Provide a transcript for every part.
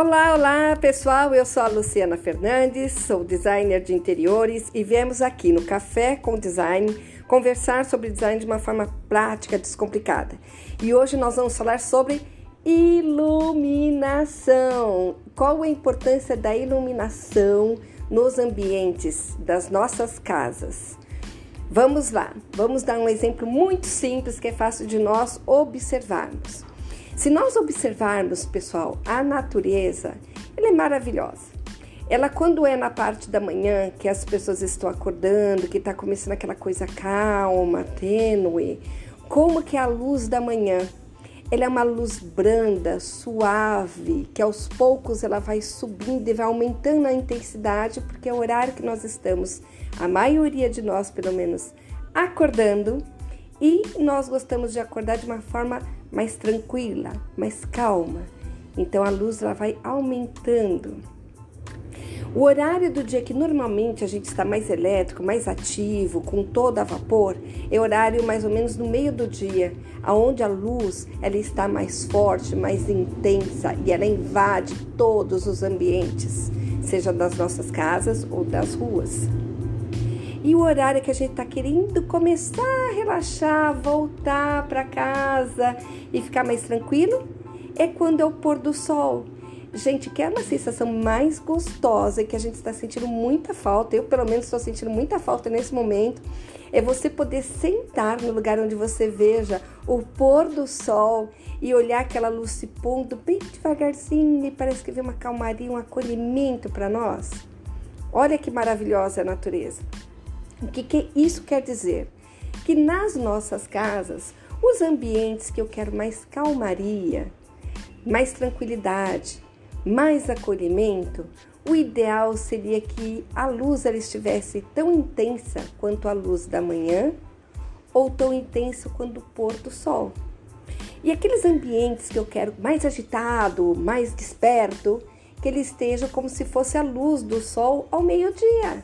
Olá, olá pessoal, eu sou a Luciana Fernandes, sou designer de interiores e viemos aqui no Café com Design conversar sobre design de uma forma prática, descomplicada. E hoje nós vamos falar sobre iluminação. Qual a importância da iluminação nos ambientes das nossas casas? Vamos lá, vamos dar um exemplo muito simples que é fácil de nós observarmos. Se nós observarmos, pessoal, a natureza, ela é maravilhosa. Ela, quando é na parte da manhã, que as pessoas estão acordando, que está começando aquela coisa calma, tênue, como que é a luz da manhã, ela é uma luz branda, suave, que aos poucos ela vai subindo e vai aumentando a intensidade, porque é o horário que nós estamos, a maioria de nós, pelo menos, acordando, e nós gostamos de acordar de uma forma mais tranquila, mais calma. Então a luz ela vai aumentando. O horário do dia que normalmente a gente está mais elétrico, mais ativo, com todo a vapor, é horário mais ou menos no meio do dia, aonde a luz ela está mais forte, mais intensa e ela invade todos os ambientes, seja das nossas casas ou das ruas. E o horário que a gente está querendo começar a relaxar, voltar para casa e ficar mais tranquilo é quando é o pôr do sol. Gente, que é uma sensação mais gostosa que a gente está sentindo muita falta, eu pelo menos estou sentindo muita falta nesse momento, é você poder sentar no lugar onde você veja o pôr do sol e olhar aquela luz se pondo bem devagarzinho e parece que vem uma calmaria, um acolhimento para nós. Olha que maravilhosa a natureza. O que, que isso quer dizer? Que nas nossas casas, os ambientes que eu quero mais calmaria, mais tranquilidade, mais acolhimento, o ideal seria que a luz ela estivesse tão intensa quanto a luz da manhã ou tão intensa quanto o pôr do sol. E aqueles ambientes que eu quero mais agitado, mais desperto, que ele esteja como se fosse a luz do sol ao meio-dia.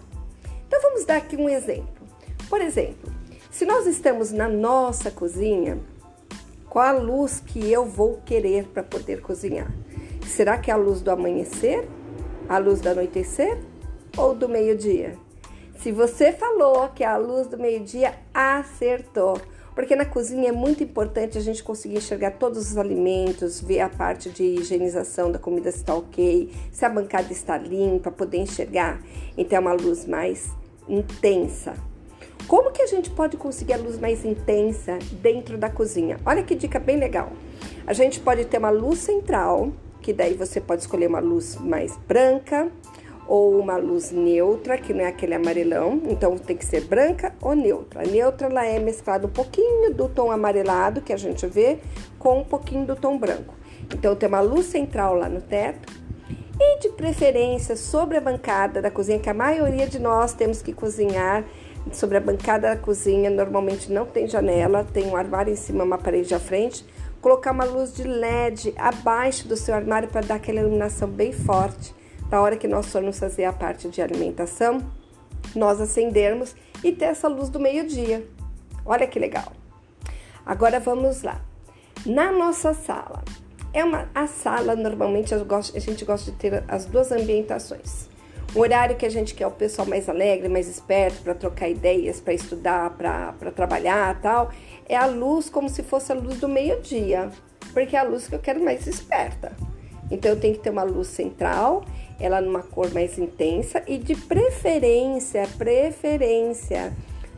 Então vamos dar aqui um exemplo. Por exemplo, se nós estamos na nossa cozinha, qual a luz que eu vou querer para poder cozinhar? Será que é a luz do amanhecer? A luz do anoitecer? Ou do meio-dia? Se você falou que é a luz do meio-dia, acertou. Porque na cozinha é muito importante a gente conseguir enxergar todos os alimentos, ver a parte de higienização da comida se está ok, se a bancada está limpa, poder enxergar. Então é uma luz mais intensa. Como que a gente pode conseguir a luz mais intensa dentro da cozinha? Olha que dica bem legal. A gente pode ter uma luz central, que daí você pode escolher uma luz mais branca ou uma luz neutra, que não é aquele amarelão, então tem que ser branca ou neutra. A neutra ela é mesclada um pouquinho do tom amarelado que a gente vê com um pouquinho do tom branco. Então tem uma luz central lá no teto e de preferência sobre a bancada da cozinha, que a maioria de nós temos que cozinhar sobre a bancada da cozinha, normalmente não tem janela, tem um armário em cima, uma parede à frente. Colocar uma luz de LED abaixo do seu armário para dar aquela iluminação bem forte. Na hora que nós formos fazer a parte de alimentação, nós acendermos e ter essa luz do meio-dia. Olha que legal. Agora vamos lá. Na nossa sala, é uma, a sala, normalmente, gosto, a gente gosta de ter as duas ambientações. O horário que a gente quer o pessoal mais alegre, mais esperto, para trocar ideias, para estudar, para trabalhar tal, é a luz como se fosse a luz do meio-dia, porque é a luz que eu quero mais esperta. Então eu tenho que ter uma luz central, ela numa cor mais intensa e de preferência, preferência,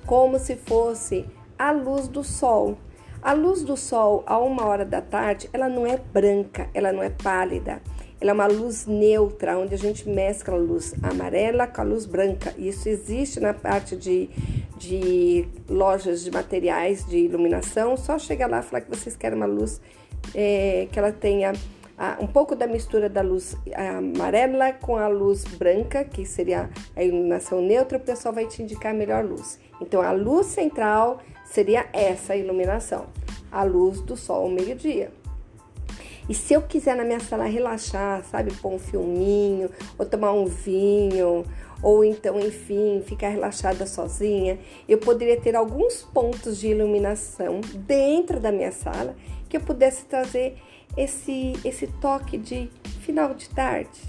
como se fosse a luz do sol. A luz do sol a uma hora da tarde, ela não é branca, ela não é pálida. Ela é uma luz neutra, onde a gente mescla a luz amarela com a luz branca. Isso existe na parte de, de lojas de materiais de iluminação. Só chega lá e falar que vocês querem uma luz é, que ela tenha ah, um pouco da mistura da luz amarela com a luz branca, que seria a iluminação neutra, o pessoal vai te indicar a melhor luz. Então, a luz central seria essa iluminação, a luz do sol ao meio-dia. E se eu quiser na minha sala relaxar, sabe, pôr um filminho, ou tomar um vinho, ou então, enfim, ficar relaxada sozinha, eu poderia ter alguns pontos de iluminação dentro da minha sala que eu pudesse trazer esse, esse toque de final de tarde.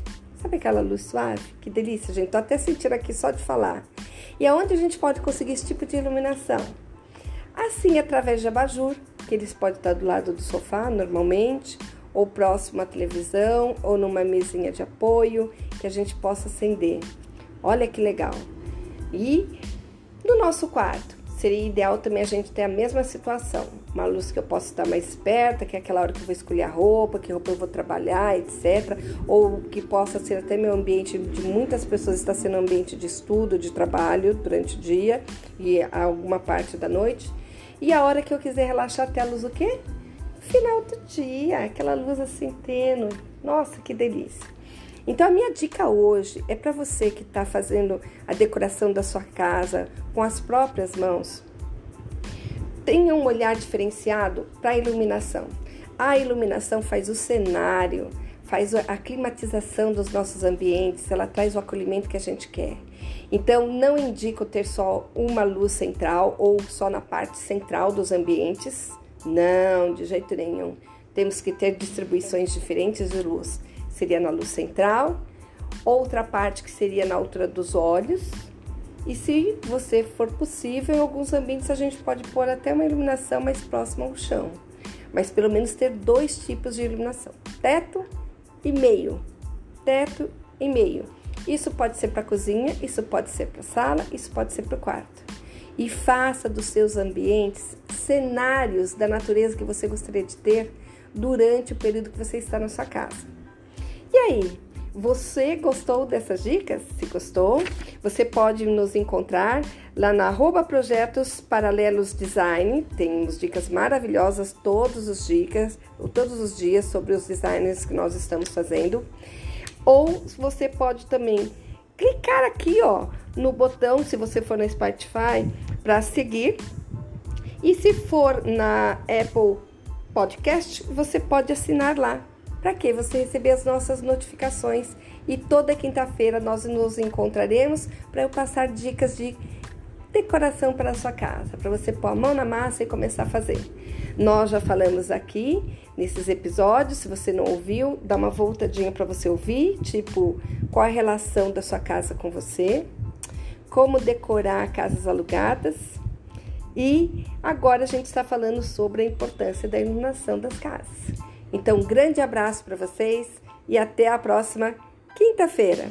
Sabe aquela luz suave? Que delícia, gente. Tô até sentindo aqui só de falar. E aonde a gente pode conseguir esse tipo de iluminação? Assim, através de abajur, que eles podem estar do lado do sofá normalmente, ou próximo à televisão, ou numa mesinha de apoio, que a gente possa acender. Olha que legal. E no nosso quarto, seria ideal também a gente ter a mesma situação. Uma luz que eu possa estar mais perto, que é aquela hora que eu vou escolher a roupa, que roupa eu vou trabalhar, etc. Ou que possa ser até meu ambiente de muitas pessoas está sendo ambiente de estudo, de trabalho durante o dia e alguma parte da noite. E a hora que eu quiser relaxar até a luz o quê? Final do dia, aquela luz assim tênue. Nossa, que delícia. Então a minha dica hoje é para você que está fazendo a decoração da sua casa com as próprias mãos. Tenha um olhar diferenciado para a iluminação. A iluminação faz o cenário, faz a climatização dos nossos ambientes, ela traz o acolhimento que a gente quer. Então, não indico ter só uma luz central ou só na parte central dos ambientes. Não, de jeito nenhum. Temos que ter distribuições diferentes de luz seria na luz central, outra parte que seria na altura dos olhos. E se você for possível, em alguns ambientes a gente pode pôr até uma iluminação mais próxima ao chão, mas pelo menos ter dois tipos de iluminação: teto e meio. Teto e meio. Isso pode ser para a cozinha, isso pode ser para a sala, isso pode ser para o quarto. E faça dos seus ambientes cenários da natureza que você gostaria de ter durante o período que você está na sua casa. E aí, você gostou dessas dicas? Se gostou, você pode nos encontrar lá na arroba Projetos Paralelos Design. Temos dicas maravilhosas todos os dicas, todos os dias sobre os designs que nós estamos fazendo. Ou você pode também clicar aqui, ó, no botão, se você for no Spotify, para seguir. E se for na Apple Podcast, você pode assinar lá para que você receber as nossas notificações. E toda quinta-feira nós nos encontraremos para eu passar dicas de decoração para a sua casa, para você pôr a mão na massa e começar a fazer. Nós já falamos aqui nesses episódios, se você não ouviu, dá uma voltadinha para você ouvir, tipo, qual a relação da sua casa com você, como decorar casas alugadas. E agora a gente está falando sobre a importância da iluminação das casas. Então, um grande abraço para vocês e até a próxima quinta-feira.